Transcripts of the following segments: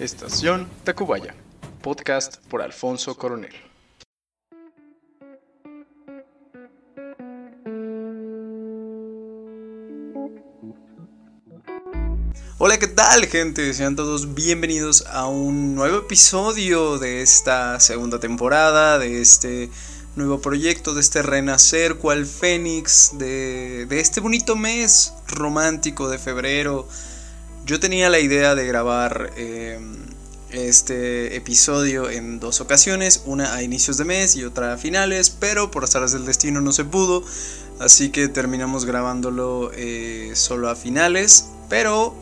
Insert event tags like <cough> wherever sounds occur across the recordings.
Estación Tacubaya, podcast por Alfonso Coronel. Hola, ¿qué tal gente? Sean todos bienvenidos a un nuevo episodio de esta segunda temporada, de este nuevo proyecto, de este renacer cual fénix, de, de este bonito mes romántico de febrero yo tenía la idea de grabar em, este episodio en dos ocasiones, una a inicios de mes y otra a finales, pero por azares del destino no se pudo, así que terminamos grabándolo eh, solo a finales, pero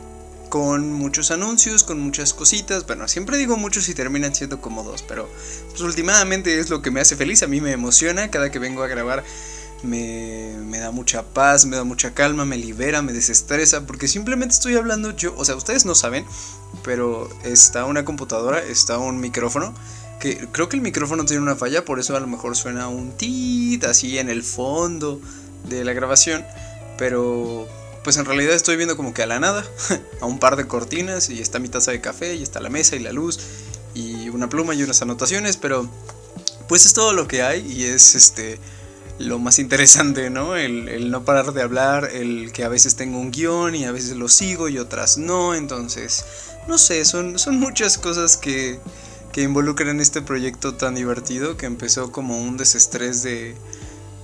con muchos anuncios, con muchas cositas. Bueno, siempre digo muchos y terminan siendo como dos, pero pues últimamente es lo que me hace feliz, a mí me emociona cada que vengo a grabar me, me, da mucha paz, me da mucha calma, me libera, me desestresa, porque simplemente estoy hablando yo, o sea, ustedes no saben, pero está una computadora, está un micrófono, que creo que el micrófono tiene una falla, por eso a lo mejor suena un tit así en el fondo de la grabación, pero pues en realidad estoy viendo como que a la nada, <laughs> a un par de cortinas y está mi taza de café y está la mesa y la luz y una pluma y unas anotaciones, pero pues es todo lo que hay y es este lo más interesante, ¿no? El, no parar de hablar, el que a veces tengo un guion y a veces lo sigo y otras no, entonces, no sé, son, son muchas cosas que, que involucran este proyecto tan divertido que empezó como un desestrés de,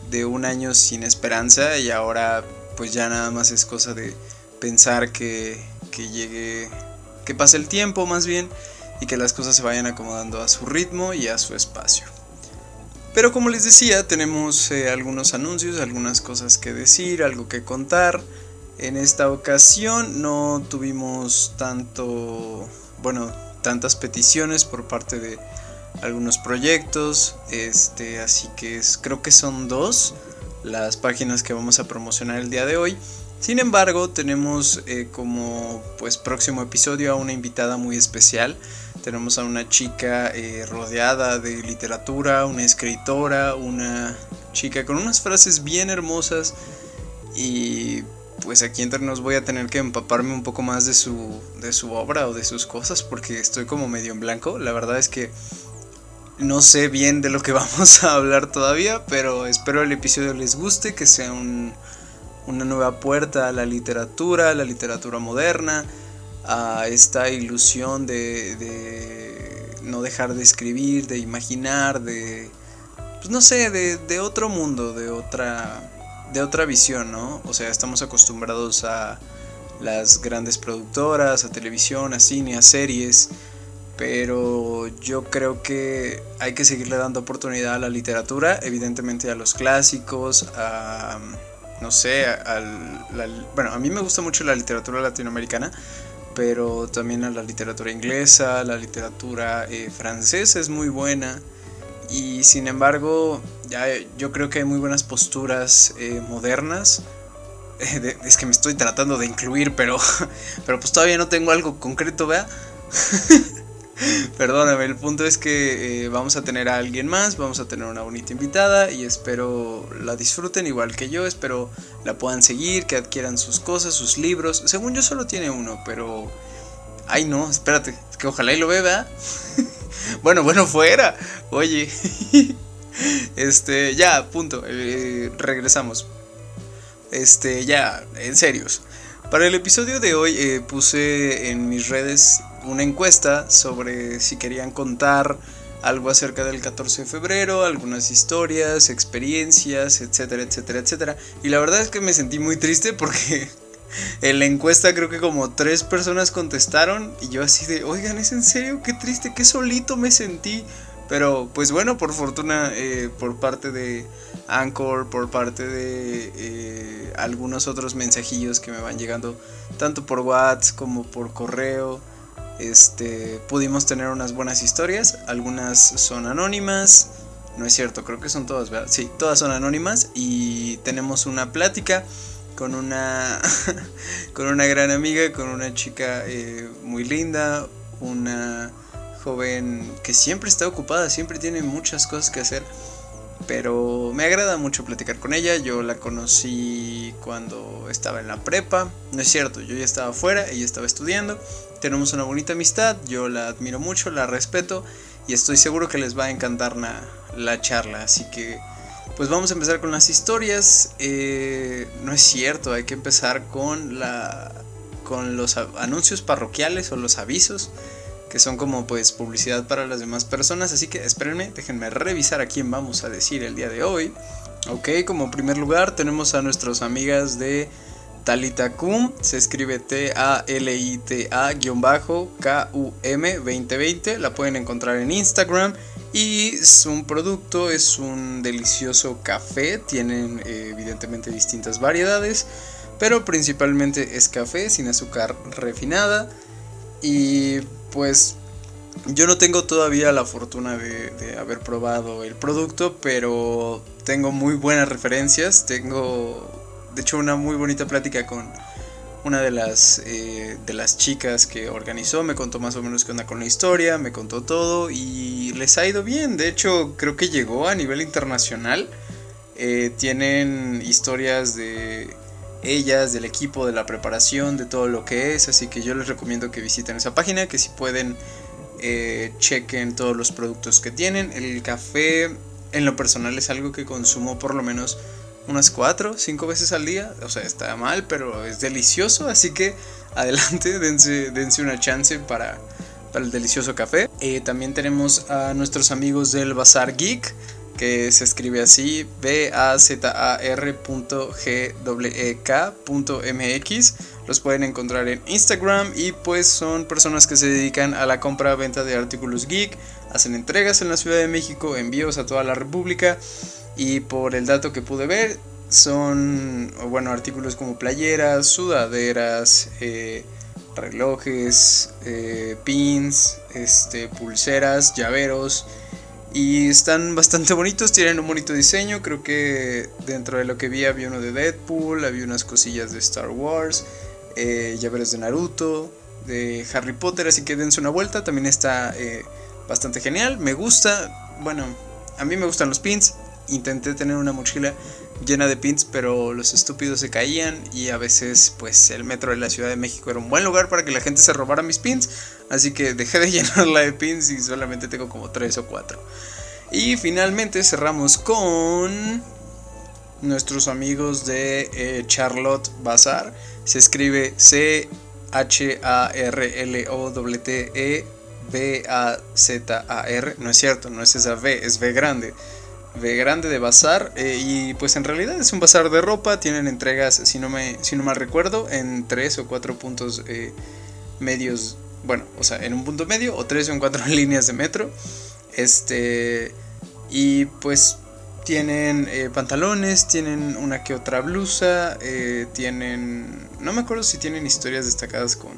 de un año sin esperanza y ahora pues ya nada más es cosa de pensar que, que llegue, que pase el tiempo más bien y que las cosas se vayan acomodando a su ritmo y a su espacio. Pero como les decía, tenemos eh, algunos anuncios, algunas cosas que decir, algo que contar. En esta ocasión no tuvimos tanto, bueno, tantas peticiones por parte de algunos proyectos, este, así que creo que son dos las páginas que vamos a promocionar el día de hoy. Sin embargo, tenemos eh, como pues próximo episodio a una invitada muy especial. Tenemos a una chica eh, rodeada de literatura, una escritora, una chica con unas frases bien hermosas y pues aquí entre nos voy a tener que empaparme un poco más de su, de su obra o de sus cosas porque estoy como medio en blanco. La verdad es que no sé bien de lo que <laughs> vamos a hablar todavía, pero espero el episodio les guste, que sea un, una nueva puerta a la literatura, a la literatura moderna a esta ilusión de, no dejar de escribir, de imaginar, de, pues no sé, de, otro mundo, de otra, de otra visión, ¿no? O sea, estamos acostumbrados a las grandes productoras, a televisión, a cine, a series, pero yo creo que hay que seguirle dando oportunidad a la literatura, evidentemente a los clásicos, a no sé, al, bueno, a mí me gusta mucho la literatura latinoamericana, pero también a la literatura inglesa, la literatura eh, francesa es muy buena y sin embargo ya, yo creo que hay muy buenas posturas eh, modernas. <laughs> es que me estoy tratando de incluir, pero, <laughs> pero pues todavía no tengo algo concreto, ¿vea? <laughs> <laughs> Perdóname, el punto es que eh, vamos a tener a alguien más, vamos a tener una bonita invitada y espero la disfruten igual que yo, espero la puedan seguir, que adquieran sus cosas, sus libros. Según yo solo tiene uno, pero... Ay no, espérate, es que ojalá y lo vea. <laughs> bueno, bueno, fuera. Oye. <laughs> este, ya, punto. Eh, regresamos. Este, ya, en serios. Para el episodio de hoy eh, puse en mis redes una encuesta sobre si querían contar algo acerca del 14 de febrero, algunas historias, experiencias, etcétera, etcétera, etcétera. Y la verdad es que me sentí muy triste porque <laughs> en la encuesta creo que como tres personas contestaron y yo así de, oigan, ¿es en serio? Qué triste, qué solito me sentí. Pero pues bueno, por fortuna, eh, por parte de Anchor, por parte de eh, algunos otros mensajillos que me van llegando, tanto por WhatsApp como por correo, este, pudimos tener unas buenas historias. Algunas son anónimas. No es cierto, creo que son todas, ¿verdad? Sí, todas son anónimas. Y tenemos una plática con una, <laughs> con una gran amiga, con una chica eh, muy linda, una joven que siempre está ocupada, siempre tiene muchas cosas que hacer. pero me agrada mucho platicar con ella. Yo la conocí cuando estaba en la prepa. No es cierto, yo ya estaba afuera, ella estaba estudiando. Tenemos una bonita amistad, yo la admiro mucho, la respeto y estoy seguro que les va a encantar la, charla. Así que, pues vamos a empezar con las historias. Eh, no es cierto, hay que empezar con la con los anuncios parroquiales o los avisos que son como pues publicidad para las demás personas. Así que espérenme, déjenme revisar a quién vamos a decir el día de hoy. Ok, como primer lugar tenemos a nuestras amigas de Talitacum, se escribe T-A-L-I-T-A-K-U-M 2020, la pueden encontrar en Instagram. Y su producto es un delicioso café, tienen eh, evidentemente distintas variedades, pero principalmente es café sin azúcar refinada. Y pues yo no tengo todavía la fortuna de, haber probado el producto, pero tengo muy buenas referencias. Tengo, de hecho, una muy bonita plática con una de las, eh, de las chicas que organizó. Me contó más o menos qué onda con la historia, me contó todo y les ha ido bien. De hecho, creo que llegó a nivel internacional. Eh, tienen historias de ellas, del equipo, de la preparación, de todo lo que es. Así que yo les recomiendo que visiten esa página, que si pueden eh, chequen todos los productos que tienen. El café en lo personal es algo que consumo por lo menos unas 4, 5 veces al día. O sea, está mal, pero es delicioso. Así que adelante, <laughs> dense, dense una chance para, para el delicioso café. Eh, también tenemos a nuestros amigos del Bazar Geek que se escribe así b a z a r e mx los pueden encontrar en Instagram y pues son personas que se dedican a la compra venta de artículos geek hacen entregas en la Ciudad de México envíos a toda la República y por el dato que pude ver son bueno artículos como playeras sudaderas eh, relojes eh, pins este pulseras llaveros y están bastante bonitos, tienen un bonito diseño. Creo que dentro de lo que vi había uno de Deadpool, había unas cosillas de Star Wars, eh, llaveros de Naruto, de Harry Potter. Así que dense una vuelta. También está eh, bastante genial. Me gusta, bueno, a mí me gustan los pins. Intenté tener una mochila llena de pins, pero los estúpidos se caían y a veces pues el metro de la Ciudad de México era un buen lugar para que la gente se robara mis pins, así que dejé de <laughs> llenarla de pins y solamente tengo como 3 o 4. Y finalmente cerramos con nuestros amigos de eh, Charlotte Bazar. Se escribe C H A R L O T E B A Z A R. No es cierto, no es esa V, es V grande de grande de bazar eh, y pues en realidad es un bazar de ropa tienen entregas si no me si no mal recuerdo en tres o cuatro puntos eh, medios bueno o sea en un punto medio o tres o en cuatro <laughs> líneas de metro este y pues tienen eh, pantalones tienen una que otra blusa tienen no me acuerdo si tienen historias destacadas con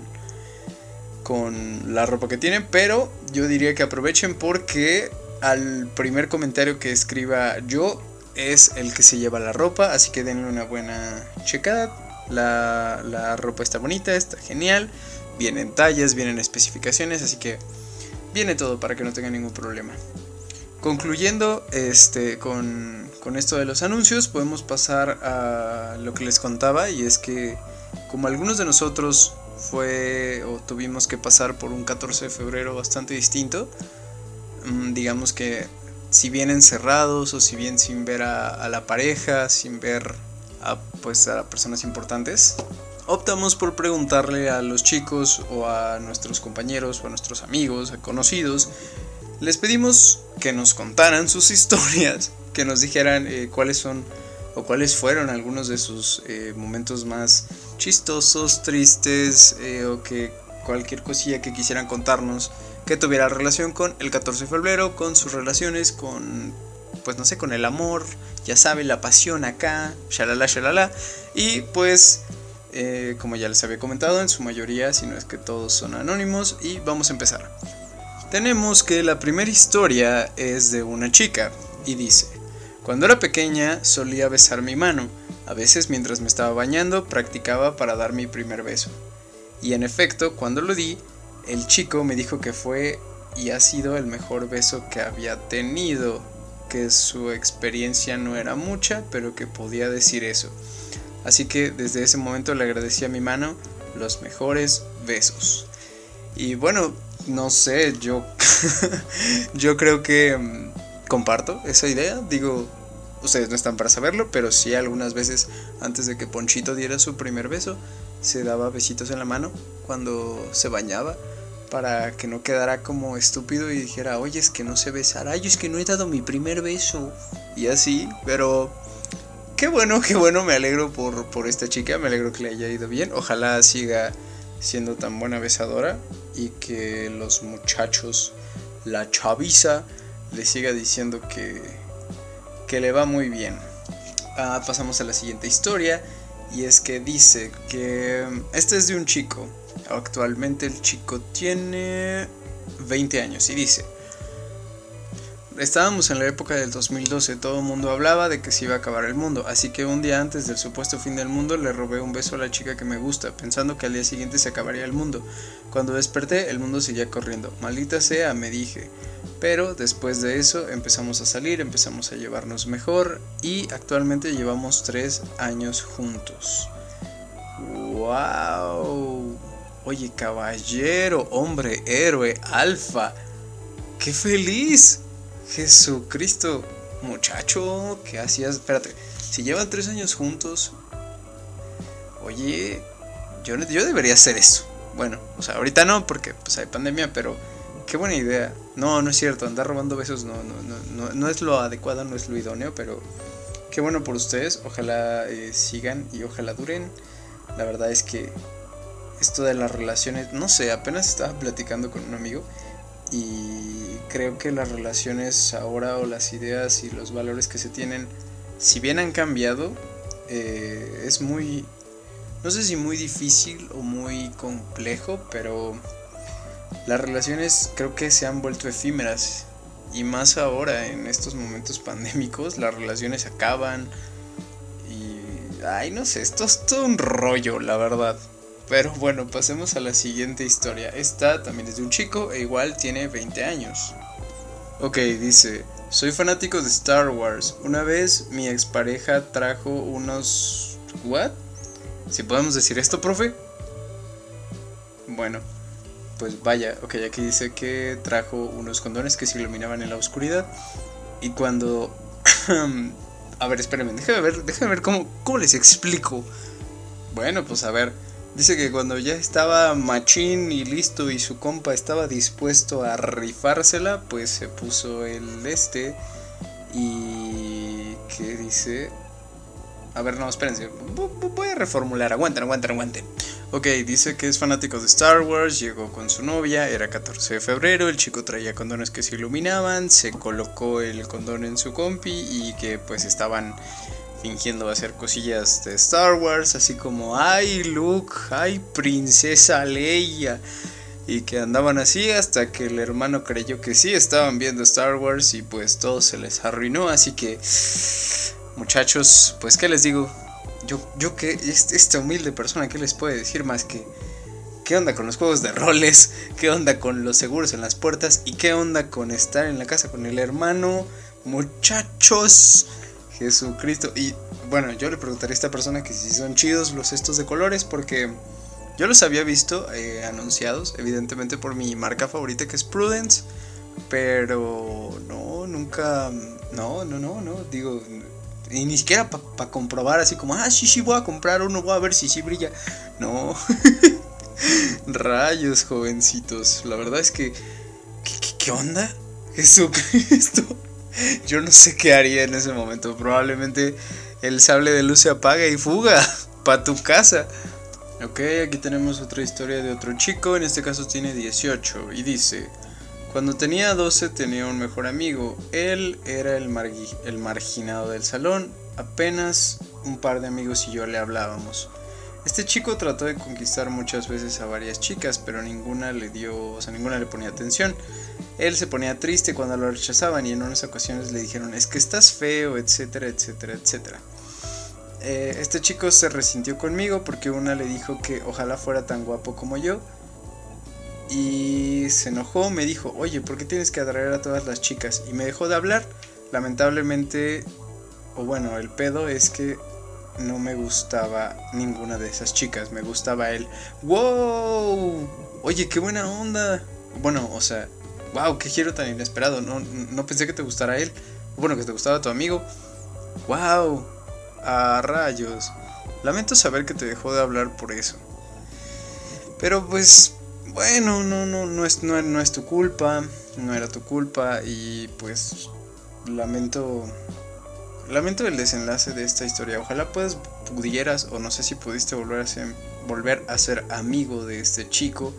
con la ropa que tienen pero yo diría que aprovechen porque al primer comentario que escriba yo es el que se lleva la ropa, así que denle una buena checada. La, ropa está bonita, está genial, vienen tallas, vienen especificaciones, así que viene todo para que no tengan ningún problema. Concluyendo este, con, con esto de los anuncios, podemos pasar a lo que les contaba y es que como algunos de nosotros fue o tuvimos que pasar por un 14 de febrero bastante distinto, digamos que si bien encerrados o si bien sin ver a, la pareja, sin ver a, pues, a personas importantes, optamos por preguntarle a los chicos o a nuestros compañeros o a nuestros amigos, a conocidos, les pedimos que nos contaran <laughs> sus historias, que nos dijeran eh, cuáles son o cuáles fueron algunos de sus eh, momentos más chistosos, tristes eh, o que cualquier cosilla que quisieran contarnos que tuviera relación con el 14 de febrero, con sus relaciones, con, pues no sé, con el amor, ya sabe, la pasión acá, shalala, shalala. Y pues, eh, como ya les había comentado, en su mayoría, si no es que todos son anónimos, y vamos a empezar. Tenemos que la primera historia es de una chica, y dice, cuando era pequeña solía besar mi mano, a veces mientras me estaba bañando practicaba para dar mi primer beso. Y en efecto, cuando lo di, el chico me dijo que fue y ha sido el mejor beso que había tenido. que su experiencia no era mucha, pero que podía decir eso. Así que desde ese momento le agradecí a mi mano los mejores besos. Y bueno, no sé, yo <laughs> yo creo que mm, comparto esa idea, digo, ustedes no están para saberlo, pero sí algunas veces antes de que Ponchito diera su primer beso, se daba besitos en la mano cuando se bañaba para que no quedara como estúpido y dijera, oye, es que no se besará, yo es que no he dado mi primer beso. Y así, pero qué bueno, qué bueno, me alegro por, por esta chica, me alegro que le haya ido bien. Ojalá siga siendo tan buena besadora y que los muchachos, la chaviza, le siga diciendo que, que le va muy bien. Ah, pasamos a la siguiente historia y es que dice que este es de un chico Actualmente el chico tiene 20 años y dice, estábamos en la época del 2012, todo el mundo hablaba de que se iba a acabar el mundo, así que un día antes del supuesto fin del mundo le robé un beso a la chica que me gusta, pensando que al día siguiente se acabaría el mundo. Cuando desperté, el mundo seguía corriendo. Maldita sea, me dije. Pero después de eso empezamos a salir, empezamos a llevarnos mejor y actualmente llevamos tres años juntos. ¡Wow! Oye, caballero, hombre, héroe, alfa. ¡Qué feliz! Jesucristo, muchacho, ¿qué hacías? Espérate, si llevan tres años juntos, oye, yo, yo debería hacer eso. Bueno, o sea, ahorita no, porque pues hay pandemia, pero qué buena idea. No, no es cierto, andar robando besos no, no, no, no, es lo adecuado, no es lo idóneo, pero qué bueno por ustedes. Ojalá eh, sigan y ojalá duren. La verdad es que esto de las relaciones, no sé, apenas estaba platicando con un amigo y creo que las relaciones ahora o las ideas y los valores que se tienen, si bien han cambiado, eh, es muy, no sé si muy difícil o muy complejo, pero las relaciones creo que se han vuelto efímeras y más ahora en estos momentos pandémicos, las relaciones acaban y, ay, no sé, esto es todo un rollo, la verdad. Pero bueno, pasemos a la siguiente historia. Esta también es de un chico e igual tiene 20 años. Ok, dice, soy fanático de Star Wars. Una vez mi expareja trajo unos... ¿What? Si podemos decir esto, profe. Bueno, pues vaya, ok, aquí dice que trajo unos condones que se iluminaban en la oscuridad. Y cuando... <clears throat> a ver, espérenme, déjenme ver, déjenme ver cómo, cómo les explico. Bueno, pues a ver. Dice que cuando ya estaba machín y listo y su compa estaba dispuesto a rifársela, pues se puso el este y... ¿Qué dice? A ver, no, espérense. Voy a reformular. Aguanten, aguanten, aguanten. Ok, dice que es fanático de Star Wars. Llegó con su novia. Era 14 de febrero. El chico traía condones que se iluminaban. Se colocó el condón en su compi. Y que pues estaban fingiendo hacer cosillas de Star Wars, así como, ay Luke, ay princesa Leia, y que andaban así hasta que el hermano creyó que sí estaban viendo Star Wars y pues todo se les arruinó, así que muchachos, pues qué les digo, yo, yo que esta humilde persona, ¿qué les puede decir más que... ¿Qué onda con los juegos de roles? ¿Qué onda con los seguros en las puertas? ¿Y qué onda con estar en la casa con el hermano? Muchachos, Jesucristo. Y bueno, yo le preguntaría a esta persona que si son chidos los estos de colores porque yo los había visto eh, anunciados, evidentemente por mi marca favorita que es Prudence, pero no, nunca, no, no, no, no, digo, y ni siquiera para comprobar así como, ah, sí, sí, voy a comprar uno, voy a ver si sí brilla. No, <laughs> rayos, jovencitos, la verdad es que, ¿qué, qué onda? <laughs> Jesucristo. Yo no sé qué haría en ese momento. Probablemente el sable de luz se apaga y fuga <laughs> para tu casa. Ok, aquí tenemos otra historia de otro chico. En este caso tiene 18 y dice: Cuando tenía 12 tenía un mejor amigo. Él era el, el marginado del salón. Apenas un par de amigos y yo le hablábamos. Este chico trató de conquistar muchas veces a varias chicas, pero ninguna le dio, o sea, ninguna le ponía atención. Él se ponía triste cuando lo rechazaban y en unas ocasiones le dijeron es que estás feo, etcétera, etcétera, etcétera. Eh, este chico se resintió conmigo porque una le dijo que ojalá fuera tan guapo como yo. Y se enojó, me dijo, oye, ¿por qué tienes que atraer a todas las chicas? Y me dejó de hablar lamentablemente, o bueno, el pedo es que no me gustaba ninguna de esas chicas, me gustaba él. ¡Wow! Oye, qué buena onda. Bueno, o sea, wow, qué giro tan inesperado. No, no pensé que te gustara él. Bueno, que te gustaba tu amigo. ¡Wow! A rayos. Lamento saber que te dejó de hablar por eso. Pero pues, bueno, no, no, no es, no, no es tu culpa. No era tu culpa. Y pues, lamento lamento el desenlace de esta historia. Ojalá puedas, pudieras, o no sé si pudiste volver a ser, volver a ser amigo de este chico.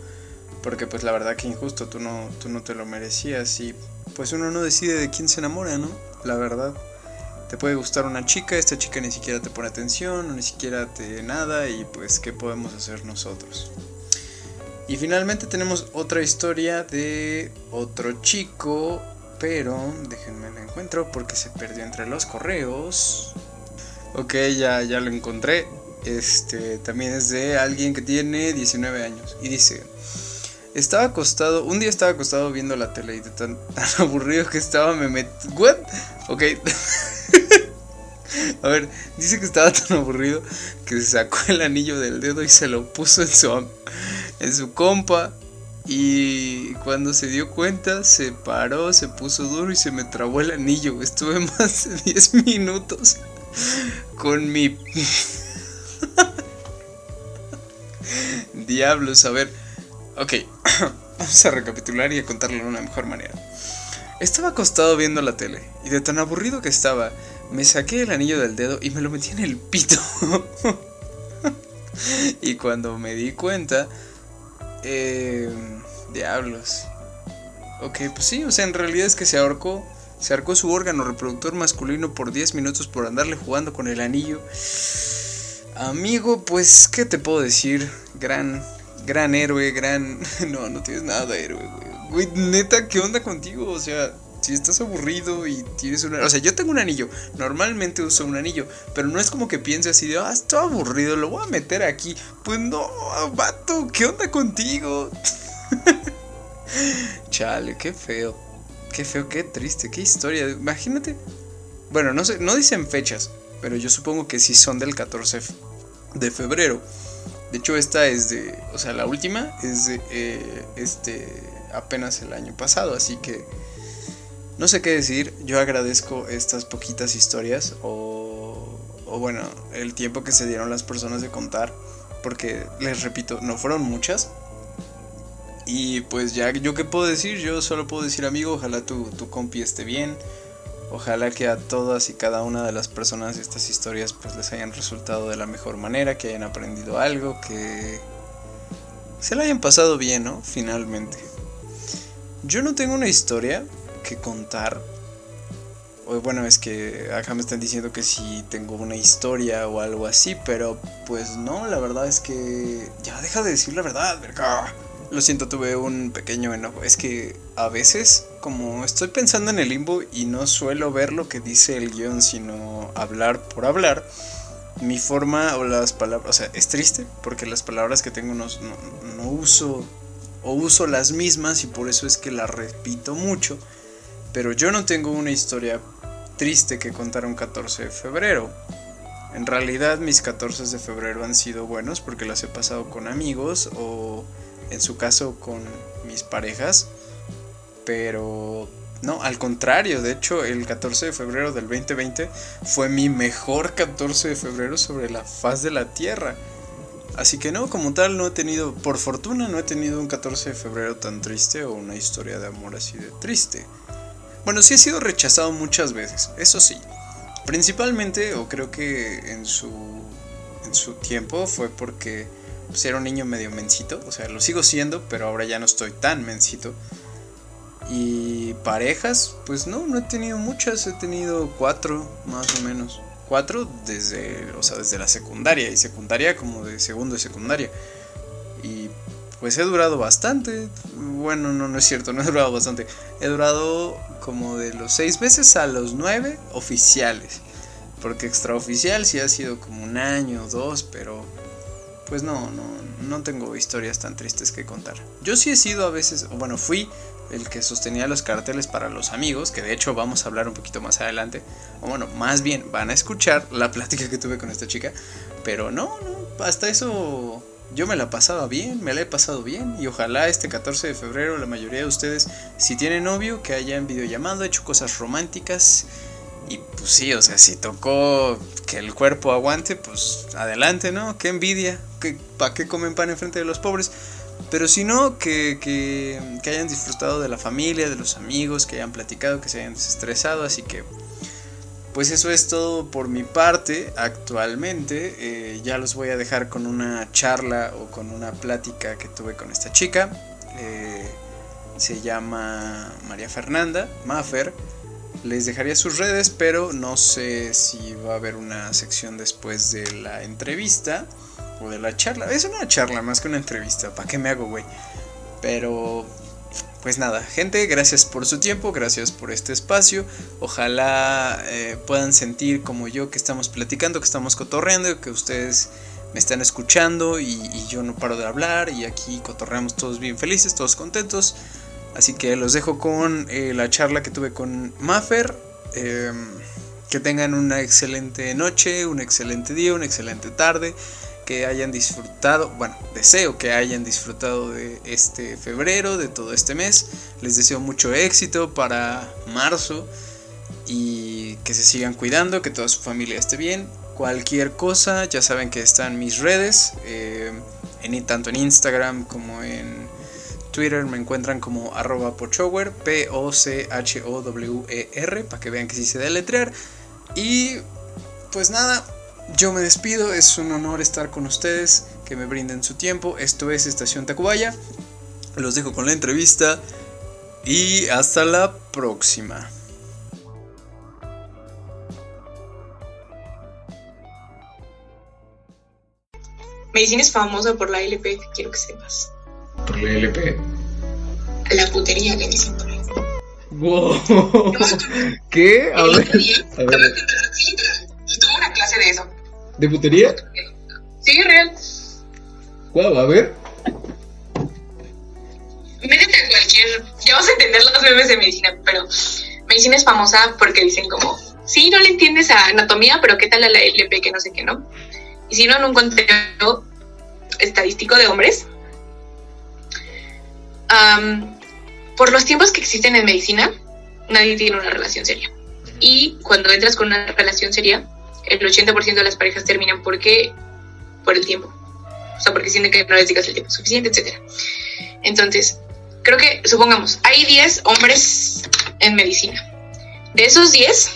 Porque pues la verdad que injusto, tú no, tú no te lo merecías. Y pues uno no decide de quién se enamora, ¿no? La verdad. Te puede gustar una chica, esta chica ni siquiera te pone atención, ni siquiera te nada. Y pues, ¿qué podemos hacer nosotros? Y finalmente tenemos otra historia de otro chico pero déjenme la encuentro porque se perdió entre los correos. Ok, ya, ya lo encontré. Este también es de alguien que tiene 19 años. Y dice: Estaba acostado, un día estaba acostado viendo la tele y de tan, <laughs> aburrido que estaba me metí. ¿What? Ok. <laughs> A ver, dice que estaba tan aburrido que se sacó el anillo del dedo y se lo puso en su, en su compa y cuando se dio cuenta, se paró, se puso duro y se me trabó el anillo. Estuve <laughs> más de 10 minutos con mi... <laughs> Diablos, a ver. Ok, <coughs> vamos a recapitular y a contarlo de una mejor manera. Estaba acostado viendo la tele y de tan aburrido que estaba, me saqué el anillo del dedo y me lo metí en el pito. <laughs> y cuando me di cuenta, eh, diablos. Ok, pues sí, o sea, en realidad es que se ahorcó. Se ahorcó su órgano reproductor masculino por 10 minutos por andarle jugando con el anillo. Amigo, pues, ¿qué te puedo decir? Gran, gran héroe, gran... <laughs> No, no tienes nada de héroe, güey. Güey, neta, ¿qué onda contigo? O sea, si estás aburrido y tienes un... O sea, yo tengo un anillo. Normalmente uso un anillo. Pero no es como que piense así de, ah, estoy aburrido, lo voy a meter aquí. Pues no, vato, ¿qué onda contigo? <laughs> Chale, qué feo. Qué feo, qué triste, qué historia. Imagínate. Bueno, no sé, no dicen fechas, pero yo supongo que sí son del 14 de febrero. De hecho, esta es de. O sea, la última es de. Eh, este. apenas el año pasado. Así que. No sé qué decir. Yo agradezco estas poquitas historias. O. Bueno, el tiempo que se dieron las personas de contar. Porque les repito, no fueron muchas. Y pues ya, ¿yo qué puedo decir? Yo solo puedo decir, amigo, ojalá tu, tu compi bien. Ojalá que a todas y cada una de las personas de estas historias pues les hayan resultado de la mejor manera, que hayan aprendido algo, que se la hayan pasado bien, ¿no? Finalmente. Yo no tengo una historia que contar. O bueno, es que acá me están diciendo que si tengo una historia o algo así, pero pues no, la verdad es que ya deja de decir la verdad. Lo siento, tuve un pequeño enojo. Es que a veces, como estoy pensando en el limbo y no suelo ver lo que dice el guion, sino hablar por hablar, mi forma o las palabras, o sea, es triste porque las palabras que tengo no, no, uso o uso las mismas y por eso es que las repito mucho. Pero yo no tengo una historia triste que contar un 14 de febrero. En realidad mis 14 de febrero han sido buenos porque las he pasado con amigos o en su caso con mis parejas, pero no, al contrario, de hecho el 14 de febrero del 2020 fue mi mejor 14 de febrero sobre la faz de la Tierra. Así que no, como tal no he tenido, por fortuna no he tenido un 14 de febrero tan triste o una historia de amor así de triste. Bueno, sí he sido rechazado muchas veces, eso sí. Principalmente, o creo que en su, en su tiempo fue porque pues era un niño medio mencito, o sea, lo sigo siendo, pero ahora ya no estoy tan mencito. Y parejas, pues no, no he tenido muchas, he tenido cuatro más o menos. Cuatro desde, o sea, desde la secundaria y secundaria como de segundo y secundaria. Y pues he durado bastante. Bueno, no, no es cierto, no he durado bastante. He durado como de los seis meses a los nueve oficiales. Porque extraoficial sí ha sido como un año o dos, pero pues no, no, no tengo historias tan tristes que contar. Yo sí he sido a veces, bueno, fui el que sostenía los carteles para los amigos, que de hecho vamos a hablar un poquito más adelante, o bueno, más bien van a escuchar la plática que tuve con esta chica, pero no, no, hasta eso yo me la pasaba bien, me la he pasado bien y ojalá este 14 de febrero la mayoría de ustedes, si tienen novio, que hayan videollamado, hecho cosas románticas y pues sí, o sea, si tocó que el cuerpo aguante, pues adelante, ¿no? Qué envidia, ¿para qué comen pan enfrente de los pobres? Pero si no, que, que, que, hayan disfrutado de la familia, de los amigos, que hayan platicado, que se hayan desestresado. Así que, pues eso es todo por mi parte actualmente. Eh, ya los voy a dejar con una charla o con una plática que tuve con esta chica. Eh, se llama María Fernanda, Maffer. Les dejaría sus redes, pero no sé si va a haber una sección después de la entrevista o de la charla. Es una charla más que una entrevista. ¿Para qué me hago, güey? Pero, pues nada, gente, gracias por su tiempo, gracias por este espacio. Ojalá eh, puedan sentir como yo que estamos platicando, que estamos cotorreando, que ustedes me están escuchando y, yo no paro de hablar y aquí cotorreamos todos bien felices, todos contentos. Así que los dejo con eh, la charla que tuve con Maffer. Em, que tengan una excelente noche, un excelente día, una excelente tarde que hayan disfrutado, bueno, deseo que hayan disfrutado de este febrero, de todo este mes. Les deseo mucho éxito para marzo y que se sigan cuidando, que toda su familia esté bien. Cualquier cosa, ya saben que están mis redes, eh, en, tanto en Instagram como en Twitter me encuentran como arroba pochower, P-O-C-H-O-W-E-R, para que vean que sí se deletrear. Y pues nada, yo me despido, es un honor estar con ustedes, que me brinden su tiempo. Esto es Estación Tacubaya. Los dejo con la entrevista y hasta la próxima. Medicina es famosa por la LP, quiero que sepas. ¿Por la LP? La putería le dicen por ahí. Wow. ¿Qué? A ver. A ver. Tuve una clase de eso. ¿De putería? Sí, real. Wow, a ver. Métete a cualquier. Ya vas a entender los memes de medicina, pero medicina es famosa porque dicen como, sí, no le entiendes a anatomía, pero ¿qué tal a la LP que no sé qué, no? Y si no, en un conteo estadístico de hombres, por los tiempos que existen en medicina, nadie tiene una relación seria. Y cuando entras con una relación seria, el 80% de las parejas terminan porque por el tiempo. O sea, porque sienten que no les digas el tiempo suficiente, etc. Entonces, creo que, supongamos, hay 10 hombres en medicina. De esos 10,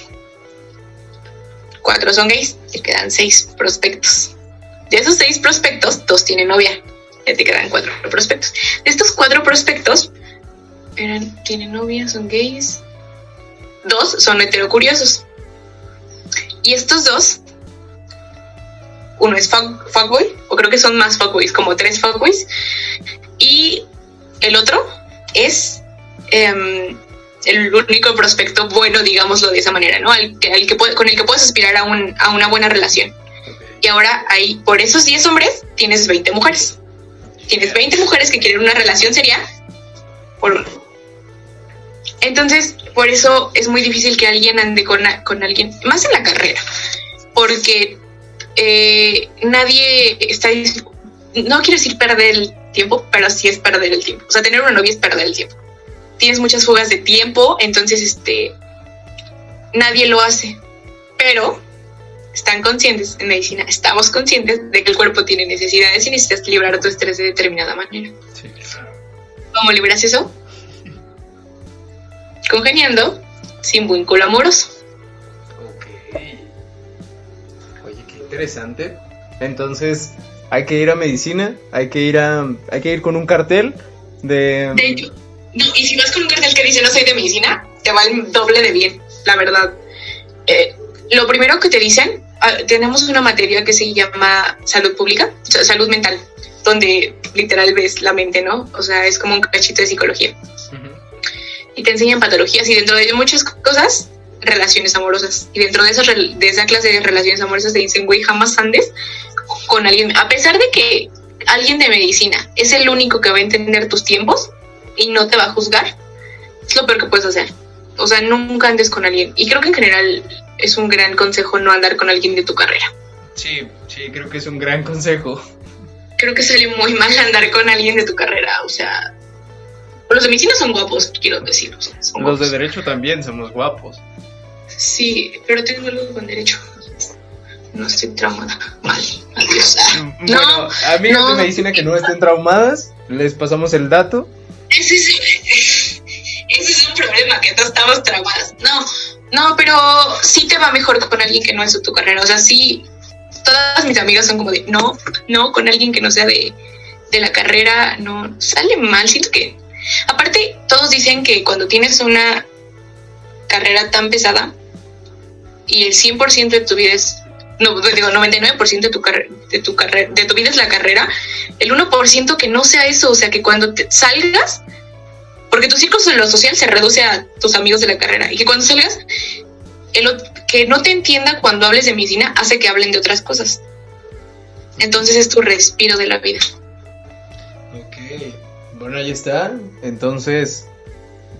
4 son gays, te quedan 6 prospectos. De esos 6 prospectos, 2 tienen novia, ya te quedan 4 prospectos. De estos 4 prospectos, eran, tienen novia, son gays, 2 son heterocuriosos. Y estos dos, uno es fuckboy, o creo que son más fuckboys, como tres fuckboys, y el otro es em, el único prospecto bueno, digámoslo de esa manera, ¿no? Al que, al que con el que puedes aspirar a, un, a una buena relación. Y ahora ahí, por esos 10 hombres, tienes 20 mujeres. Tienes 20 mujeres que quieren una relación seria por uno. Entonces, por eso es muy difícil que alguien ande con, con alguien, más en la carrera, porque eh, nadie está, no quiero decir perder el tiempo, pero sí es perder el tiempo. O sea, tener una novia es perder el tiempo. Tienes muchas fugas de tiempo, entonces, este, nadie lo hace. Pero están conscientes en medicina, estamos conscientes de que el cuerpo tiene necesidades y necesitas liberar tu estrés de determinada manera. ¿Cómo liberas eso? Congeniando sin vínculo amoroso. Ok. Oye, qué interesante. Entonces, hay que ir a medicina, hay que ir a, hay que ir con un cartel de. De hecho, no, y si vas con un cartel que dice no soy de medicina, te va el doble de bien, la verdad. Eh, lo primero que te dicen, ah, tenemos una materia que se llama salud pública, salud mental, donde literal ves la mente, ¿no? O sea, es como un cachito de psicología y te enseñan patologías y dentro de muchas cosas, relaciones amorosas. Y dentro de, esas, de esa clase de relaciones amorosas te dicen, güey, jamás andes con alguien, a pesar de que alguien de medicina es el único que va a entender tus tiempos y no te va a juzgar, Es lo peor que puedes hacer. O sea, nunca andes con alguien. Y creo que en general es un gran consejo no andar con alguien de tu carrera. Sí, sí, creo que es un gran consejo. Creo que sale muy mal andar con alguien de tu carrera. O sea, los de medicina son guapos, quiero decir. los de derecho también somos guapos. Sí, pero tengo algo con derecho. No estoy traumada. Mal, adiós. Mm, bueno, no, de medicina que no estén traumadas, les pasamos el dato. Ese es, ese es un problema, que no estamos traumadas. No, no, pero sí te va mejor con alguien que no es de tu carrera. O sea, sí, todas mis amigas son como de, no, no, con alguien que no sea de, de la carrera, no, sale mal. Siento que, aparte, todos dicen que cuando tienes una carrera tan pesada y el 100% de tu vida es, no, digo, 99% de tu, de, tu de tu vida es la carrera, el 1% que no sea eso, o sea, que cuando te salgas, porque tu círculo lo social se reduce a tus amigos de la carrera y que cuando salgas, el, que no te entienda cuando hables de medicina hace que hablen de otras cosas. Entonces es tu respiro de la vida. Bueno, ahí está. Entonces,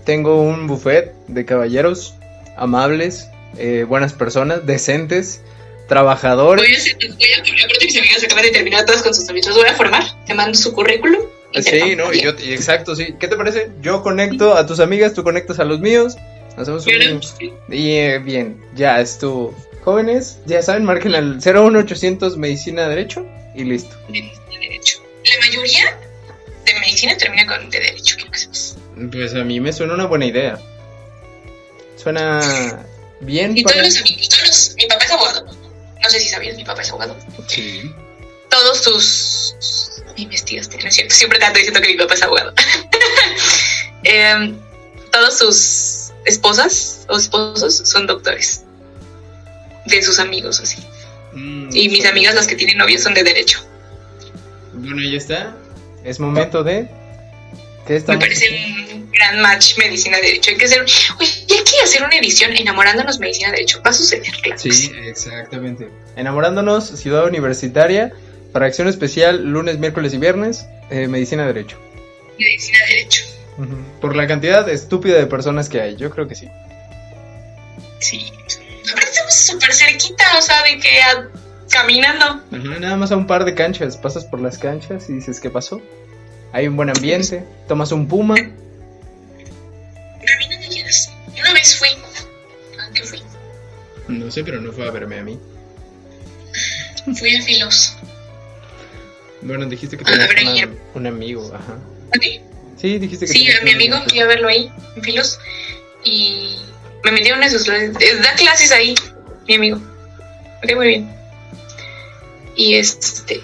tengo un buffet de caballeros amables, eh, buenas personas, decentes, trabajadores. Voy a, hacer, voy a, mis amigas acaban de terminar todas con sus amigos. Voy a formar, te mando su currículum Sí, no, y yo, exacto, sí. ¿Qué te parece? Yo conecto a tus amigas, tú conectas a los míos. Hacemos un... Y eh, bien, ya estuvo. Jóvenes, ya saben, marquen al 01800 Medicina Derecho y listo. Medicina Derecho. La mayoría de medicina termina con de Derecho, ¿qué pasa? Pues a mí me suena una buena idea. Suena bien. Y todos los amigos, todos los... Mi papá es abogado. No sé si sabías, mi papá es abogado. Sí. Todos tus investigaste, ¿no es cierto? Siempre te ando diciendo que mi papá es abogado. <laughs> eh, todos sus esposas o esposos son doctores. De sus amigos, así. Mm, y mis amigas, las que tienen novios, son de derecho. Bueno, ya está. Es momento de. ¿Qué Me parece un gran match medicina derecho. Hay que hacer. Oye, hay que hacer una edición enamorándonos medicina derecho. Va a suceder, claro. Sí, exactamente. Enamorándonos, ciudad universitaria para acción especial, lunes, miércoles y viernes, eh, medicina derecho. Medicina derecho. Por la cantidad estúpida de personas que hay, yo creo que sí. Sí. Aparte estamos súper cerquita, o sea, de que caminando. nada más a un par de canchas. Pasas por las canchas y dices, ¿qué pasó? Hay un buen ambiente, tomas un puma. Caminando llegas. Una vez fui. ¿A qué fui? No sé, pero no fue a verme a mí. Fui a Filos. Bueno, dijiste que tenías un amigo, ajá. Sí, dijiste que Sí, a mi amigo fui a verlo ahí, en Filos, y me metieron en sus clases. Da clases ahí, mi amigo. Me muy bien. Y este.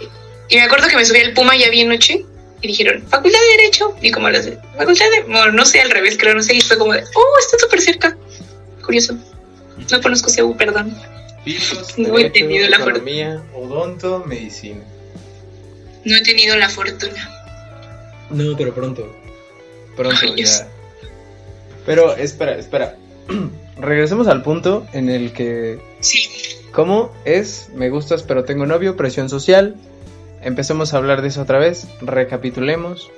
Y me acuerdo que me subí al Puma ya bien noche y dijeron, Facultad de Derecho. Y como las de, Facultad de. Bueno, no sé, al revés, creo, no sé. Y fue como de, oh, está súper cerca. Curioso. No conozco CEU, perdón. No he tenido la fortuna. Odonto, medicina. No he tenido la fortuna. No, pero pronto. Pronto ya. Pero espera, espera. <clears throat> Regresemos al punto en el que. Sí. ¿Cómo es? Me gustas, pero tengo novio, presión social. Empecemos a hablar de eso otra vez. Recapitulemos.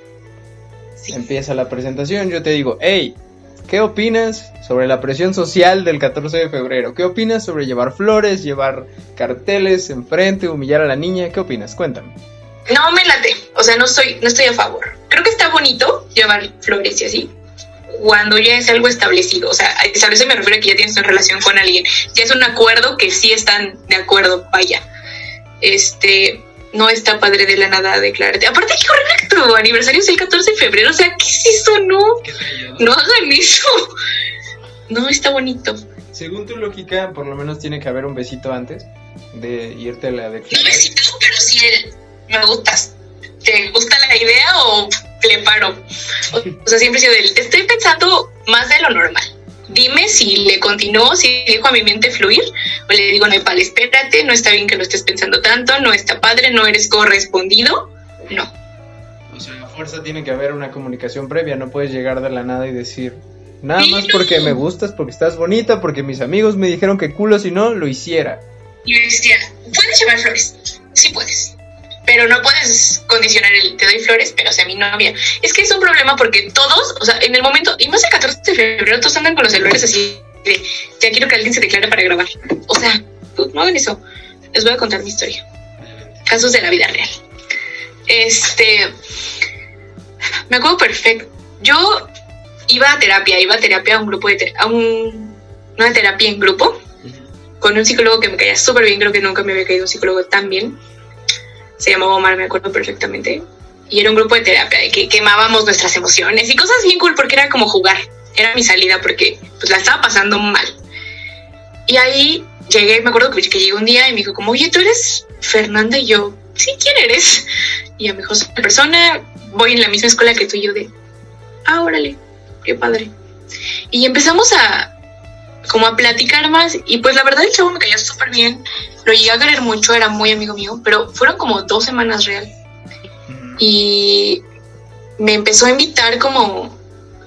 Empieza la presentación. Yo te digo, hey, ¿qué opinas sobre la presión social del 14 de febrero? ¿Qué opinas sobre llevar flores, llevar carteles enfrente, humillar a la niña? ¿Qué opinas? Cuéntame no me late, o sea, no estoy, no estoy a favor. Creo que está bonito llevar flores y así, cuando ya es algo establecido, o sea, establecido me refiero a que ya tienes una relación con alguien, ya es un acuerdo que sí están de acuerdo, vaya. Este, no está padre de la nada declararte. Aparte, qué horrible tu aniversario es el 14 de febrero, o sea, ¿qué es eso? No, no hagan eso. No está bonito. Según tu lógica, por lo menos tiene que haber un besito antes de irte a la declaración. No besito, pero sí el me gustas. ¿Te gusta la idea o le paro? O sea, siempre he sido del, estoy pensando más de lo normal. Dime si le continúo, si dejo a mi mente fluir, o le digo, no, pal, espérate, no está bien que lo estés pensando tanto, no está padre, no eres correspondido. No. O sea, a fuerza tiene que haber una comunicación previa, no puedes llegar de la nada y decir, nada más porque me gustas, porque estás bonita, porque mis amigos me dijeron que culo si no, lo hiciera. Y decía, ¿puedes llevar flores? Sí puedes pero no puedes condicionar el te doy flores, pero sea mi novia. Es que es un problema porque todos, o sea, en el momento, y más el 14 de febrero, todos andan con los celulares así de ya quiero que alguien se declare para grabar. O sea, no hagan eso. Les voy a contar mi historia. Casos de la vida real. Este. Me acuerdo perfecto. Yo iba a terapia, iba a terapia a un grupo de. a un, una terapia en grupo con un psicólogo que me caía súper bien. Creo que nunca me había caído un psicólogo tan bien se llamaba Omar, me acuerdo perfectamente. Y era un grupo de terapia de que quemábamos nuestras emociones y cosas bien cool porque era como jugar. Era mi salida porque pues la estaba pasando mal. Y ahí llegué, me acuerdo que, llegué un día y me dijo como, oye, ¿tú eres Fernanda? Y yo, sí, ¿quién eres? Y a mejor soy persona, voy en la misma escuela que tú y yo de, ah, órale, qué padre. Y empezamos a, como a platicar más y pues la verdad el chavo me caía súper bien, lo llegué a querer mucho, era muy amigo mío, pero fueron como dos semanas real. Y me empezó a invitar como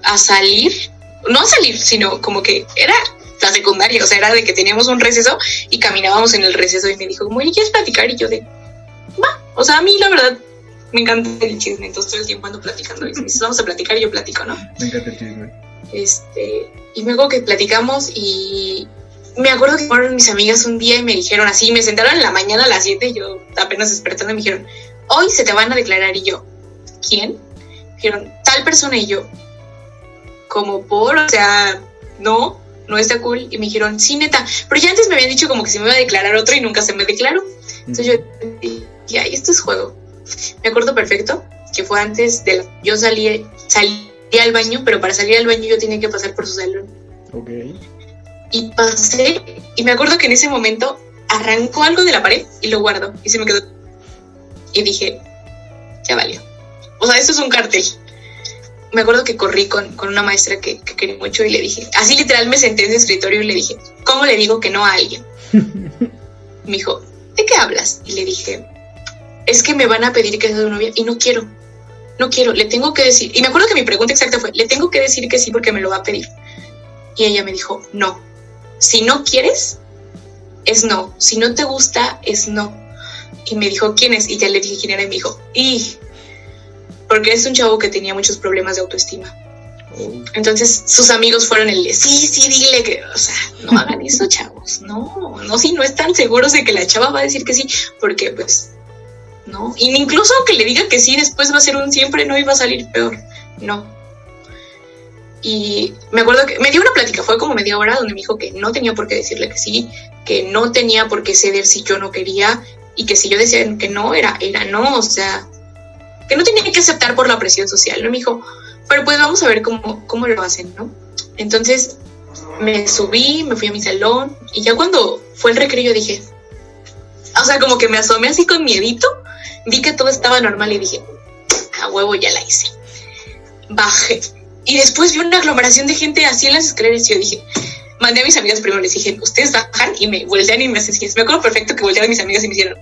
a salir, no a salir, sino como que era la secundaria, o sea, era de que teníamos un receso y caminábamos en el receso y me dijo, como, ¿quieres platicar? Y yo de, va, o sea, a mí la verdad me encanta el chisme, entonces todo el tiempo ando platicando y me dice, vamos a platicar y yo platico, ¿no? Me encanta el chisme. Este, y luego que platicamos y me acuerdo que fueron mis amigas un día y me dijeron así, me sentaron en la mañana a las 7 y yo apenas despertando me dijeron, hoy se te van a declarar y yo, ¿quién? Dijeron, tal persona y yo, como por, o sea, no, no está cool. Y me dijeron, sí, neta, pero ya antes me habían dicho como que se me iba a declarar otro y nunca se me declaró. Entonces yo dije, esto es juego. Me acuerdo perfecto que fue antes de la, yo salí, salí al baño, pero para salir al baño yo tenía que pasar por su salón. Ok. Y pasé, y me acuerdo que en ese momento arrancó algo de la pared y lo guardo, y se me quedó. Y dije, ya valió. O sea, esto es un cartel. Me acuerdo que corrí con, con una maestra que, que, quería mucho y le dije, así literal me senté en su escritorio y le dije, ¿cómo le digo que no a alguien? <laughs> me dijo, ¿de qué hablas? Y le dije, es que me van a pedir que sea su novia y no quiero no quiero, le tengo que decir. Y me acuerdo que mi pregunta exacta fue, le tengo que decir que sí porque me lo va a pedir. Y ella me dijo, no, si no quieres, es no, si no te gusta, es no. Y me dijo, ¿quién es? Y ya le dije quién era y me dijo, y porque es un chavo que tenía muchos problemas de autoestima. Entonces sus amigos fueron el, sí, sí, dile que, o sea, no <laughs> hagan eso, chavos, no, no, si no están seguros de que la chava va a decir que sí, porque pues ¿no? Y incluso aunque le diga que sí, después va a ser un siempre, no iba a salir peor, no. Y me acuerdo que me dio una plática, fue como media hora, donde me dijo que no tenía por qué decirle que sí, que no tenía por qué ceder si yo no quería, y que si yo decía que no, era, era no, o sea, que no tenía que aceptar por la presión social, ¿no? Me dijo, pero pues vamos a ver cómo, cómo lo hacen, ¿no? Entonces me subí, me fui a mi salón, y ya cuando fue el recreo dije, o sea, como que me asomé así con miedito vi que todo estaba normal y dije, a huevo ya la hice. Bajé. Y después vi una aglomeración de gente así en las escaleras y yo dije, mandé a mis amigas primero, les dije, ustedes bajan y me voltean y me hacen Me acuerdo perfecto que voltearon mis amigas y me hicieron.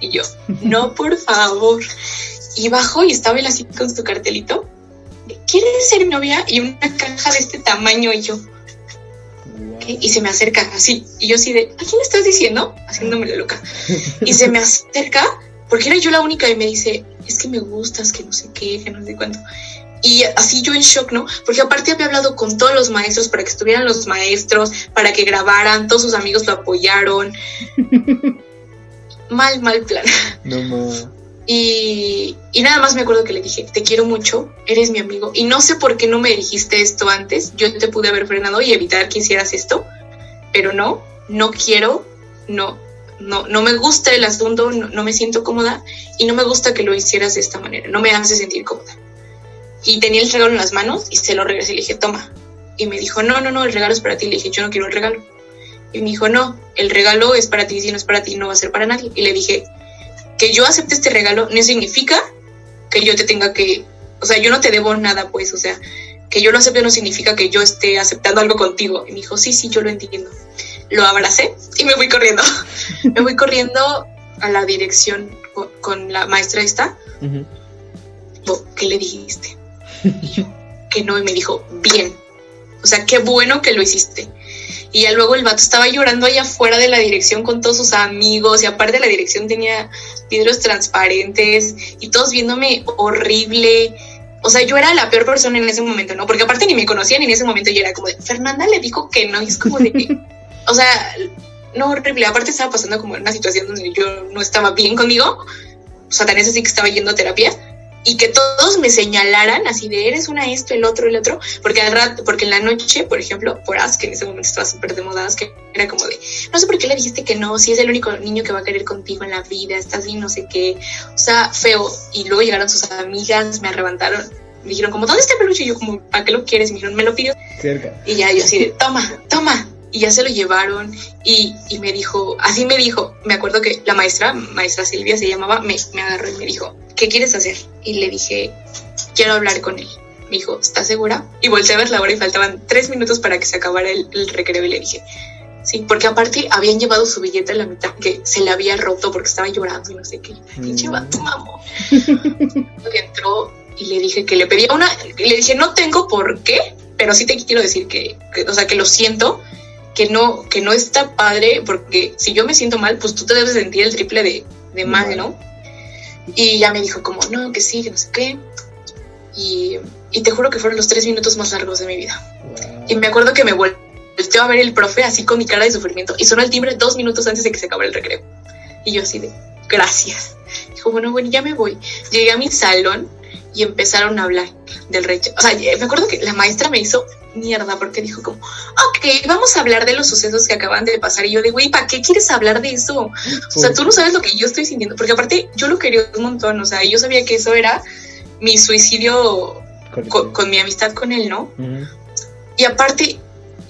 Y yo, <laughs> no, por favor. Y bajo y estaba él así con su cartelito. ¿Quieres ser mi novia? Y una caja de este tamaño y yo. Y se me acerca así. Y yo así de, ¿a quién estás diciendo? Haciéndome la loca. Y se me acerca porque era yo la única y me dice, es que me gustas, que no sé qué, que no sé cuánto. Y así yo en shock, ¿no? Porque aparte había hablado con todos los maestros para que estuvieran los maestros, para que grabaran, todos sus amigos lo apoyaron. <laughs> mal, mal plan. No, Y, y, nada más me acuerdo que le dije, te quiero mucho, eres mi amigo. Y no sé por qué no me dijiste esto antes. Yo te pude haber frenado y evitar que hicieras esto. Pero no, no quiero, no, no, no me gusta el asunto, no, me siento cómoda y no me gusta que lo hicieras de esta manera, no me hace sentir cómoda. Y tenía el regalo en las manos y se lo regresé y le dije, toma. Y me dijo, no, no, no, el regalo es para ti. Le dije, yo no quiero el regalo. Y me dijo, no, el regalo es para ti, si no es para ti, no va a ser para nadie. Y le dije, que yo acepte este regalo no significa que yo te tenga que, o sea, yo no te debo nada, pues, o sea, que yo lo acepte no significa que yo esté aceptando algo contigo. Y me dijo, sí, sí, yo lo entiendo lo abracé y me fui corriendo. <laughs> me fui corriendo a la dirección con, la maestra esta. ¿Qué le dijiste? Y yo, que no, y me dijo, bien. O sea, qué bueno que lo hiciste. Y ya luego el vato estaba llorando allá afuera de la dirección con todos sus amigos y aparte la dirección tenía vidrios transparentes y todos viéndome horrible. O sea, yo era la peor persona en ese momento, ¿no? Porque aparte ni me conocían en ese momento yo era como de, Fernanda le dijo que no, y es como de, <laughs> o sea, no horrible. Aparte estaba pasando como una situación donde yo no estaba bien conmigo. O sea, tan es así que estaba yendo a terapia y que todos me señalaran así de eres una esto, el otro, el otro, porque al rato, porque en la noche, por ejemplo, por As, que en ese momento estaba súper de moda, que era como de, no sé por qué le dijiste que no, si es el único niño que va a querer contigo en la vida, estás bien, no sé qué, o sea, feo, y luego llegaron sus amigas, me arrebataron, me dijeron como, ¿dónde está el peluche? Y yo como, ¿para qué lo quieres? me dijeron, me lo pido. Cerca. Y ya yo así de, toma, toma, y ya se lo llevaron y, y, me dijo, así me dijo, me acuerdo que la maestra, maestra Silvia se llamaba, me, me agarró y me dijo, ¿qué quieres hacer? Y le dije, quiero hablar con él. Me dijo, ¿estás segura? Y volteé a ver la hora y faltaban tres minutos para que se acabara el, el recreo y le dije, sí, porque aparte habían llevado su billete a la mitad que se le había roto porque estaba llorando y no sé qué. Pinche mm. vato, mamón. entró y le dije que le pedía una, y le dije, no tengo por qué, pero sí te quiero decir que, que o sea, que lo siento que no, que no está padre, porque si yo me siento mal, pues tú te debes sentir el triple de, de mal, ¿no? Y ya me dijo como, no, que sí, que no sé qué. Y, y te juro que fueron los tres minutos más largos de mi vida. Y me acuerdo que me volteó a ver el profe así con mi cara de sufrimiento y sonó el timbre dos minutos antes de que se acabara el recreo. Y yo así de, gracias. Dijo, bueno, bueno, ya me voy. Llegué a mi salón y empezaron a hablar del rechazo. O sea, me acuerdo que la maestra me hizo mierda porque dijo como, ok, vamos a hablar de los sucesos que acaban de pasar. Y yo de, güey, ¿para qué quieres hablar de eso? O sea, pues tú no sabes lo que yo estoy sintiendo. Porque aparte yo lo quería un montón. O sea, yo sabía que eso era mi suicidio con, mi amistad con él, ¿no? Y aparte,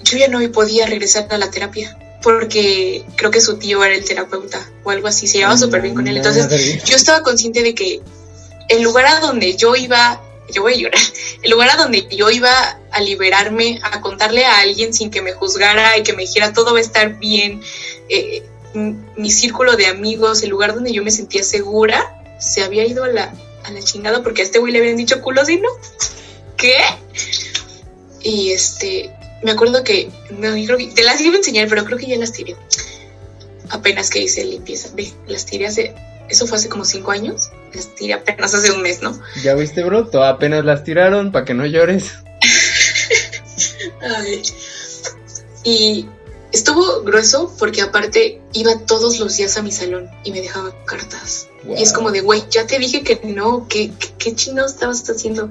yo ya no podía regresar a la terapia porque creo que su tío era el terapeuta o algo así, se llevaba súper bien con él. Entonces yo estaba consciente de que el lugar a donde yo iba yo voy a llorar, el lugar a donde yo iba a liberarme, a contarle a alguien sin que me juzgara y que me dijera todo va a estar bien, eh, mi círculo de amigos, el lugar donde yo me sentía segura, se había ido a la, a la chingada porque a este güey le habían dicho culo ¿sí no. ¿Qué? Y este, me acuerdo que, no, creo que te las iba a enseñar, pero creo que ya las tiré. Apenas que hice limpieza. Ve, las tiré hace eso fue hace como cinco años, las tiré apenas hace un mes, ¿no? Ya viste, bro, apenas las tiraron para que no llores. <laughs> Y estuvo grueso porque aparte iba todos los días a mi salón y me dejaba cartas. Y es como de, güey, ya te dije que no, que qué chino estabas haciendo.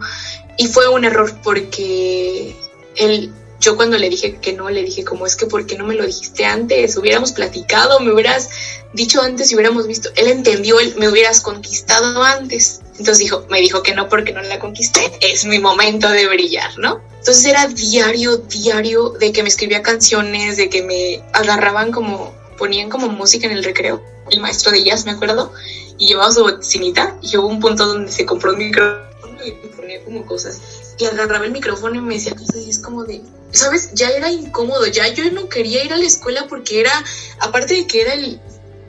Y fue un error porque él yo cuando le dije que no, le dije como es que ¿por qué no me lo dijiste antes? Hubiéramos platicado, me hubieras dicho antes y hubiéramos visto. Él entendió, él, me hubieras conquistado antes. Entonces dijo, me dijo que no porque no la conquisté, es mi momento de brillar, ¿no? Entonces era diario, diario de que me escribía canciones, de que me agarraban como, ponían como música en el recreo. El maestro de jazz, me acuerdo, y llevaba su bocinita y hubo un punto donde se compró un micrófono y ponía como cosas. Y agarraba el micrófono y me decía cosas y es como de, ¿sabes? Ya era incómodo, ya yo no quería ir a la escuela porque era, aparte de que era el,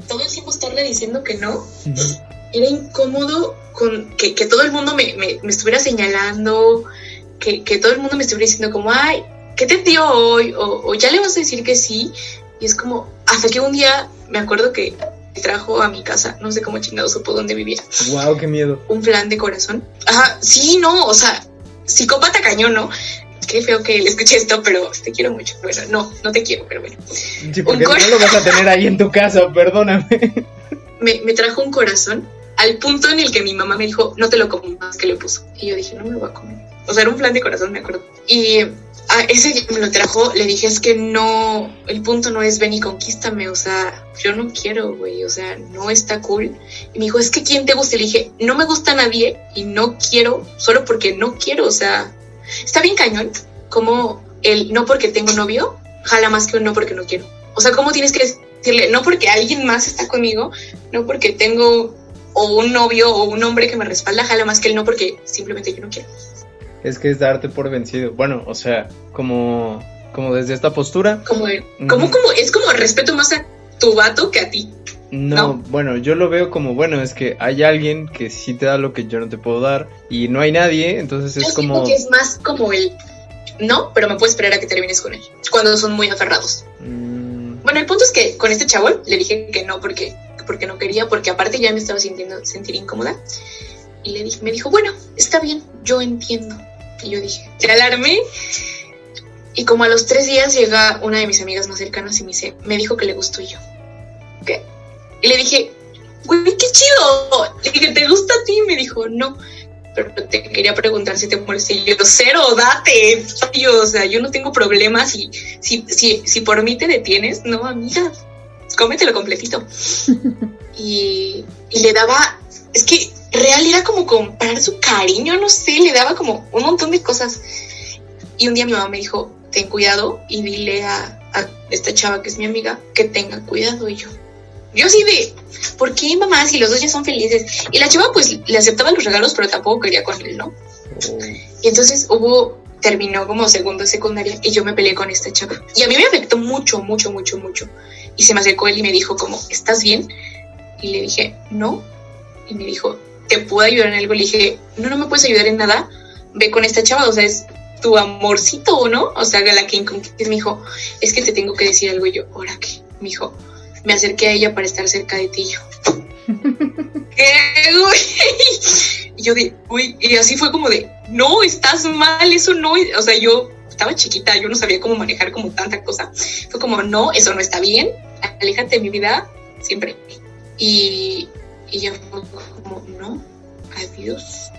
todo el tiempo estarle diciendo que no, era incómodo con que, todo el mundo me, estuviera señalando, que, todo el mundo me estuviera diciendo como, ay, ¿qué te dio hoy? O, ya le vas a decir que sí. Y es como, hasta que un día me acuerdo que me trajo a mi casa, no sé cómo chingado supo dónde vivía. Wow, qué miedo. Un flan de corazón. Ajá, sí, no, o sea, psicópata cañón, ¿no? Qué feo que le escuché esto, pero te quiero mucho. Bueno, no, no te quiero, pero bueno. Sí, porque no lo vas a tener ahí en tu casa, perdóname. Me, me, trajo un corazón al punto en el que mi mamá me dijo, no te lo comas, que le puso. Y yo dije, no me lo voy a comer. O sea, era un plan de corazón, me acuerdo. Y a ese que me lo trajo, le dije, es que no, el punto no es ven y conquístame, o sea, yo no quiero, güey, o sea, no está cool. Y me dijo, es que ¿quién te gusta? Le dije, no me gusta nadie y no quiero, solo porque no quiero, o sea, Está bien cañón como el no porque tengo novio jala más que un no porque no quiero. O sea, ¿cómo tienes que decirle no porque alguien más está conmigo, no porque tengo o un novio o un hombre que me respalda jala más que el no porque simplemente yo no quiero? Es que es darte por vencido. Bueno, o sea, como, como desde esta postura. Como, como, como, es como respeto más a tu vato que a ti. No, bueno, yo lo veo como, bueno, es que hay alguien que sí te da lo que yo no te puedo dar y no hay nadie, entonces es como... que es más como el, no, pero me puedes esperar a que termines con él, cuando son muy aferrados. Mm. Bueno, el punto es que con este chavo le dije que no porque porque no quería, porque aparte ya me estaba sintiendo sentir incómoda. Y le dije, me dijo, bueno, está bien, yo entiendo. Y yo dije, te alarmé. Y como a los tres días llega una de mis amigas más cercanas y me dice, me dijo que le gustó yo. ¿Qué? Y le dije, güey, qué chido. Le dije, ¿te gusta a ti? Me dijo, no. Pero te quería preguntar si te molesta. Y yo, cero, date. o sea, yo no tengo problemas. Y si, si, si por mí te detienes, no, amiga, cómetelo completito. <laughs> y, y le daba, es que real era como comprar su cariño, no sé, le daba como un montón de cosas. Y un día mi mamá me dijo, ten cuidado y dile a, esta chava que es mi amiga que tenga cuidado. Y yo, yo sí de, ¿por qué mamá si los dos ya son felices? Y la chava pues le aceptaba los regalos, pero tampoco quería con él, ¿no? Oh. Y entonces hubo, terminó como segundo secundaria y yo me peleé con esta chava. Y a mí me afectó mucho, mucho, mucho, mucho. Y se me acercó él y me dijo como, ¿estás bien? Y le dije, no. Y me dijo, ¿te puedo ayudar en algo? Le dije, no, no me puedes ayudar en nada. Ve con esta chava, o sea, es tu amorcito, ¿o no? O sea, la que me dijo, es que te tengo que decir algo. Y yo, ¿ahora qué? Me dijo, me acerqué a ella para estar cerca de ti. yo, de, uy, y así fue como de, no, estás mal, eso no. O sea, yo estaba chiquita, yo no sabía cómo manejar como tanta cosa. Fue como, no, eso no está bien, aléjate de mi vida siempre. Y, y yo fue como, no, adiós.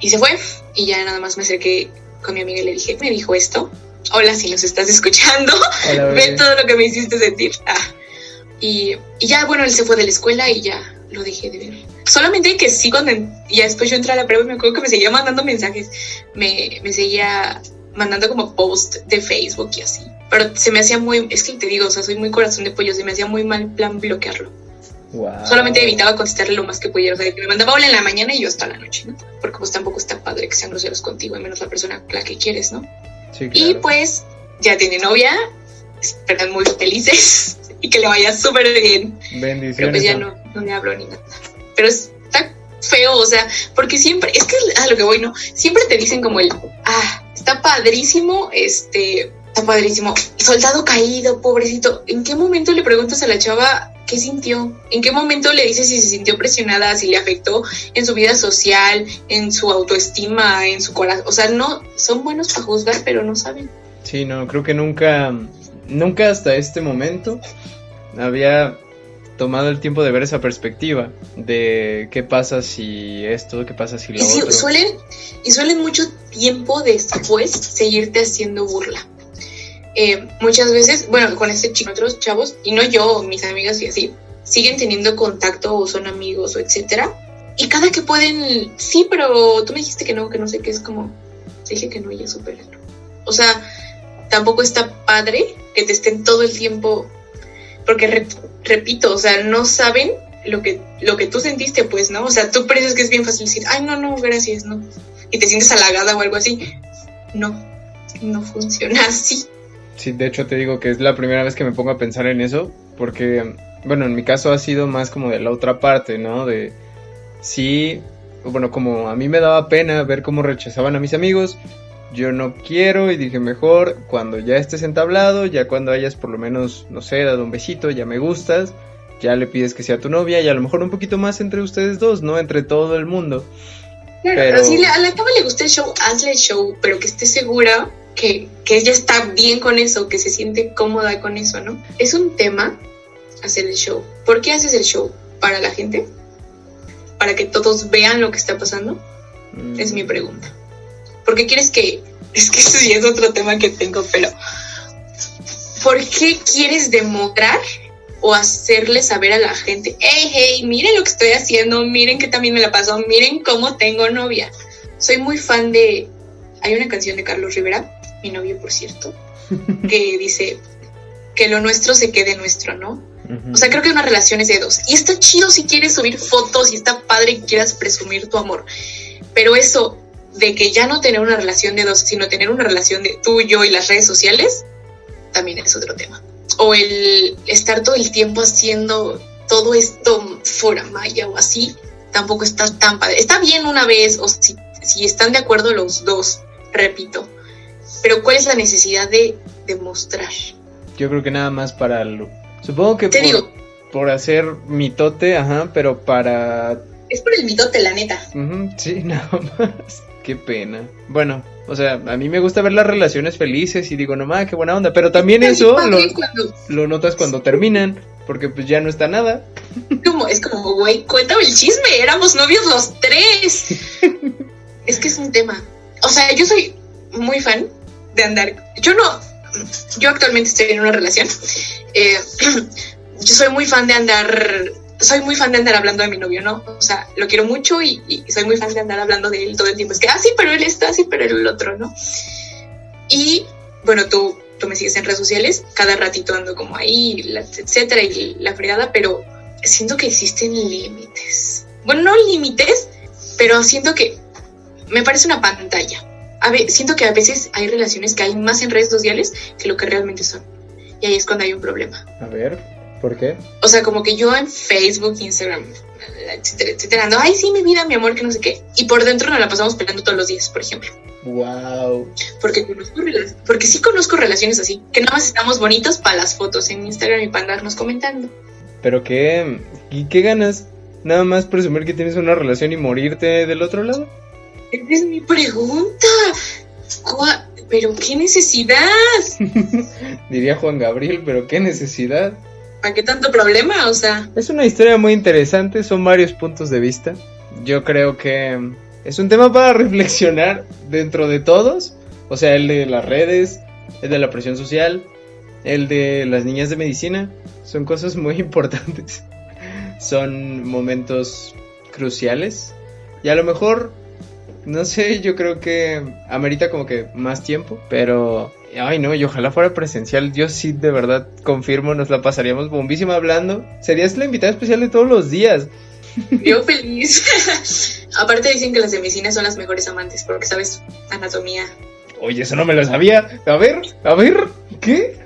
Y se fue, y ya nada más me acerqué con mi amiga y le dije, me dijo esto. Hola, si nos estás escuchando, <laughs> ve todo lo que me hiciste sentir. Ah. Y, y, ya, bueno, él se fue de la escuela y ya lo dejé de ver. Solamente que sí, cuando ya después yo entré a la prueba, me acuerdo que me seguía mandando mensajes, me, me seguía mandando como post de Facebook y así. Pero se me hacía muy, es que te digo, o sea, soy muy corazón de pollo, se me hacía muy mal plan bloquearlo. Solamente evitaba contestarle lo más que pudiera. O sea, que me mandaba hola en la mañana y yo hasta la noche, ¿no? Porque pues tampoco está padre que sean groseros contigo, y menos la persona la que quieres, ¿no? Sí, Y pues ya tiene novia, esperan muy felices y que le vaya súper bien. Bendiciones. Pero pues ya no, no me hablo ni nada. Pero está feo, o sea, porque siempre, es que a lo que voy, ¿no? Siempre te dicen como el, ah, está padrísimo, este, está padrísimo. Soldado caído, pobrecito. ¿En qué momento le preguntas a la chava qué sintió? ¿En qué momento le dices si se sintió presionada, si le afectó en su vida social, en su autoestima, en su corazón? O sea, no, son buenos para juzgar, pero no saben. Sí, no, creo que nunca, nunca hasta este momento había tomado el tiempo de ver esa perspectiva de qué pasa si esto, qué pasa si lo y otro. Suelen, y suelen mucho tiempo después seguirte haciendo burla. Eh, muchas veces, bueno, con este chico, otros chavos, y no yo, mis amigas y así, siguen teniendo contacto o son amigos o etcétera. Y cada que pueden, sí, pero tú me dijiste que no, que no sé qué es como, dije que no, ya supéralo. O sea, tampoco está padre que te estén todo el tiempo, porque repito, o sea, no saben lo que, lo que tú sentiste, pues, ¿no? O sea, tú piensas que es bien fácil decir, ay, no, no, gracias, no. Y te sientes halagada o algo así. No, no funciona así. Sí, de hecho te digo que es la primera vez que me pongo a pensar en eso, porque, bueno, en mi caso ha sido más como de la otra parte, ¿no? De, sí, bueno, como a mí me daba pena ver cómo rechazaban a mis amigos, yo no quiero y dije mejor cuando ya estés entablado, ya cuando hayas por lo menos, no sé, dado un besito, ya me gustas, ya le pides que sea tu novia y a lo mejor un poquito más entre ustedes dos, ¿no? Entre todo el mundo. Claro, pero... si a la cama le gusta el show, hazle el show, pero que esté segura que, ella está bien con eso, que se siente cómoda con eso, ¿no? Es un tema hacer el show. ¿Por qué haces el show? ¿Para la gente? ¿Para que todos vean lo que está pasando? Mm. Es mi pregunta. ¿Por qué quieres que.? Es que eso sí es otro tema que tengo, pero. ¿Por qué quieres demostrar o hacerle saber a la gente, hey, hey, miren lo que estoy haciendo, miren que también me la pasó, miren cómo tengo novia? Soy muy fan de. Hay una canción de Carlos Rivera mi novio, por cierto, <laughs> que dice que lo nuestro se quede nuestro, ¿no? O sea, creo que una relación es de dos. Y está chido si quieres subir fotos y está padre que quieras presumir tu amor. Pero eso de que ya no tener una relación de dos, sino tener una relación de tú, yo y las redes sociales, también es otro tema. O el estar todo el tiempo haciendo todo esto fuera maya o así, tampoco está tan padre. Está bien una vez, o si, si están de acuerdo los dos, repito, pero ¿cuál es la necesidad de demostrar? Yo creo que nada más para lo... Supongo que... Te digo, por hacer mitote, ajá, pero para... Es por el mitote, la neta. sí, <laughs> nada más. Qué pena. Bueno, o sea, a mí me gusta ver las relaciones felices y digo, no mames, qué buena onda. Pero también eso lo, lo, notas cuando terminan, porque pues ya no está nada. Como, es como, güey, cuéntame el chisme, éramos novios los tres. es que es un tema. O sea, yo soy muy fan de andar. Yo no. Yo actualmente estoy en una relación. Eh, <clears throat> yo soy muy fan de andar soy muy fan de andar hablando de mi novio, ¿no? O sea, lo quiero mucho y, soy muy fan de andar hablando de él todo el tiempo. Es que, ah, sí, pero él está así, pero el otro, ¿no? Y, bueno, tú, tú me sigues en redes sociales, cada ratito ando como ahí, etcétera, y la fregada, pero siento que existen límites. Bueno, no límites, pero siento que me parece una pantalla. A ver, siento que a veces hay relaciones que hay más en redes sociales que lo que realmente son. Y ahí es cuando hay un problema. A ver, ¿Por qué? O sea, como que yo en Facebook, Instagram, etcétera, etcétera, ando, ay, sí, mi vida, mi amor, que no sé qué. Y por dentro nos la pasamos peleando todos los días, por ejemplo. Wow. Porque conozco porque sí conozco relaciones así, que nada más estamos bonitos para las fotos en Instagram y para andarnos comentando. Pero qué, ¿y qué ganas? Nada más presumir que tienes una relación y morirte del otro lado. Esa es mi pregunta. Pero qué necesidad. <laughs> Diría Juan Gabriel, pero qué necesidad. ¿Para qué tanto problema? O sea. Es una historia muy interesante, son varios puntos de vista. Yo creo que es un tema para reflexionar dentro de todos. O sea, el de las redes, el de la presión social, el de las niñas de medicina. Son cosas muy <laughs> importantes. Son momentos cruciales. Y a lo mejor, no sé, yo creo que amerita como que más tiempo. Pero Ay, no, y ojalá fuera presencial. Yo sí, de verdad, confirmo, nos la pasaríamos bombísima hablando. Serías la invitada especial de todos los días. Yo feliz. <laughs> Aparte dicen que las de medicina son las mejores amantes porque sabes anatomía. Oye, eso no me lo sabía. A ver, a ver, ¿qué?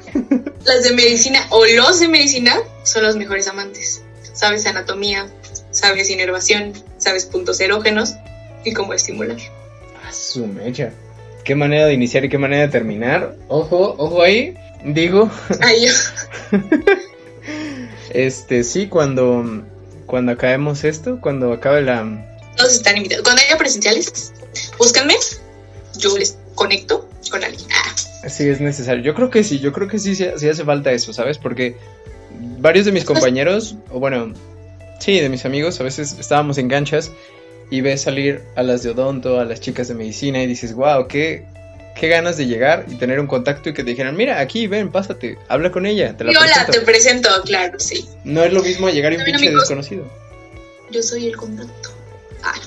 Las de medicina o los de medicina son los mejores amantes. Sabes anatomía, sabes inervación, sabes puntos erógenos y cómo estimular. A su mecha qué manera de iniciar y qué manera de terminar. Ojo, ojo ahí. Digo. Ahí. <laughs> este, sí, cuando, cuando acabemos esto, cuando acabe la. Todos están invitados. Cuando haya presenciales, búscanme. Yo les conecto con alguien. Ah. Sí, es necesario. Yo creo que sí, yo creo que sí, sí, hace falta eso, ¿sabes? Porque varios de mis compañeros, o bueno, sí, de mis amigos, a veces estábamos en ganchas y ves salir a las de odonto, a las chicas de medicina y dices, wow, qué, qué ganas de llegar y tener un contacto y que te dijeran, mira, aquí, ven, pásate, habla con ella. Te la hola, te presento, claro, sí. No es lo mismo llegar a un pinche desconocido. Yo soy el contacto. Ah.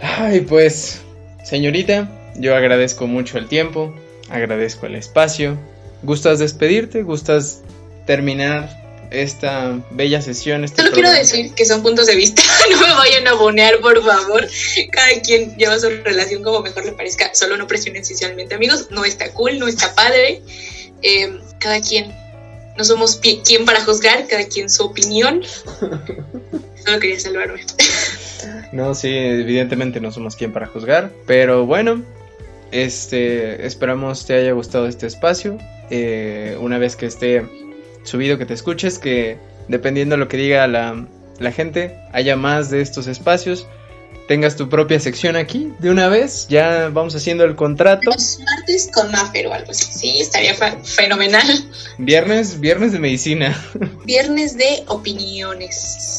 Ay, pues, señorita, yo agradezco mucho el tiempo, agradezco el espacio. ¿Gustas despedirte? ¿Gustas terminar esta bella sesión. Este Solo quiero decir que son puntos de vista, <laughs> no me vayan a bonear, por favor. Cada quien lleva su relación como mejor le parezca, solo no presionen socialmente, amigos, no está cool, no está padre. Eh, cada quien, no somos quien para juzgar, cada quien su opinión. <laughs> Solo quería salvarme. No, sí, evidentemente no somos quien para juzgar, pero bueno, este, esperamos te haya gustado este espacio. Eh, una vez que esté subido que te escuches, que dependiendo de lo que diga la, gente, haya más de estos espacios tengas tu propia sección aquí de una vez. Ya vamos haciendo el contrato. Los martes con Maffer o algo así. Sí, estaría fenomenal. Viernes, viernes de medicina. Viernes de opiniones.